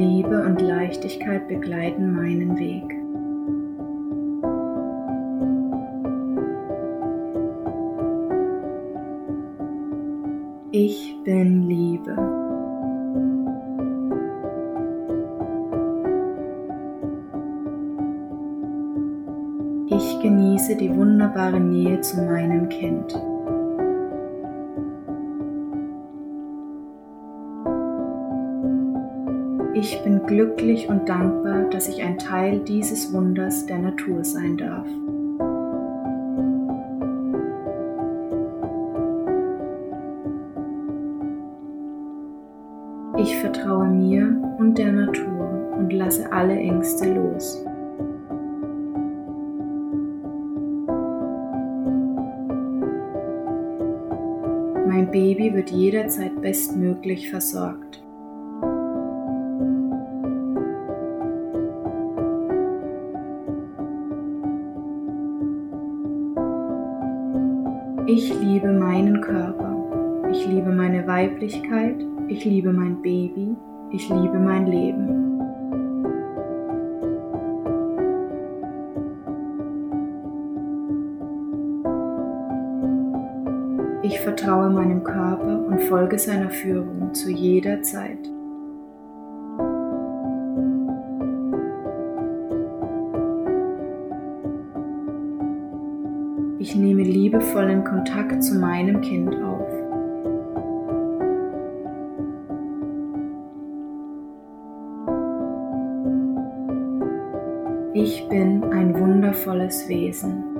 Liebe und Leichtigkeit begleiten meinen Weg. Ich bin Liebe. Ich genieße die wunderbare Nähe zu meinem Kind. Ich bin glücklich und dankbar, dass ich ein Teil dieses Wunders der Natur sein darf. Ich vertraue mir und der Natur und lasse alle Ängste los. Mein Baby wird jederzeit bestmöglich versorgt. Ich liebe meinen Körper. Ich liebe meine Weiblichkeit ich liebe mein Baby, ich liebe mein Leben. Ich vertraue meinem Körper und folge seiner Führung zu jeder Zeit. Ich nehme liebevollen Kontakt zu meinem Kind auf. Ich bin ein wundervolles Wesen.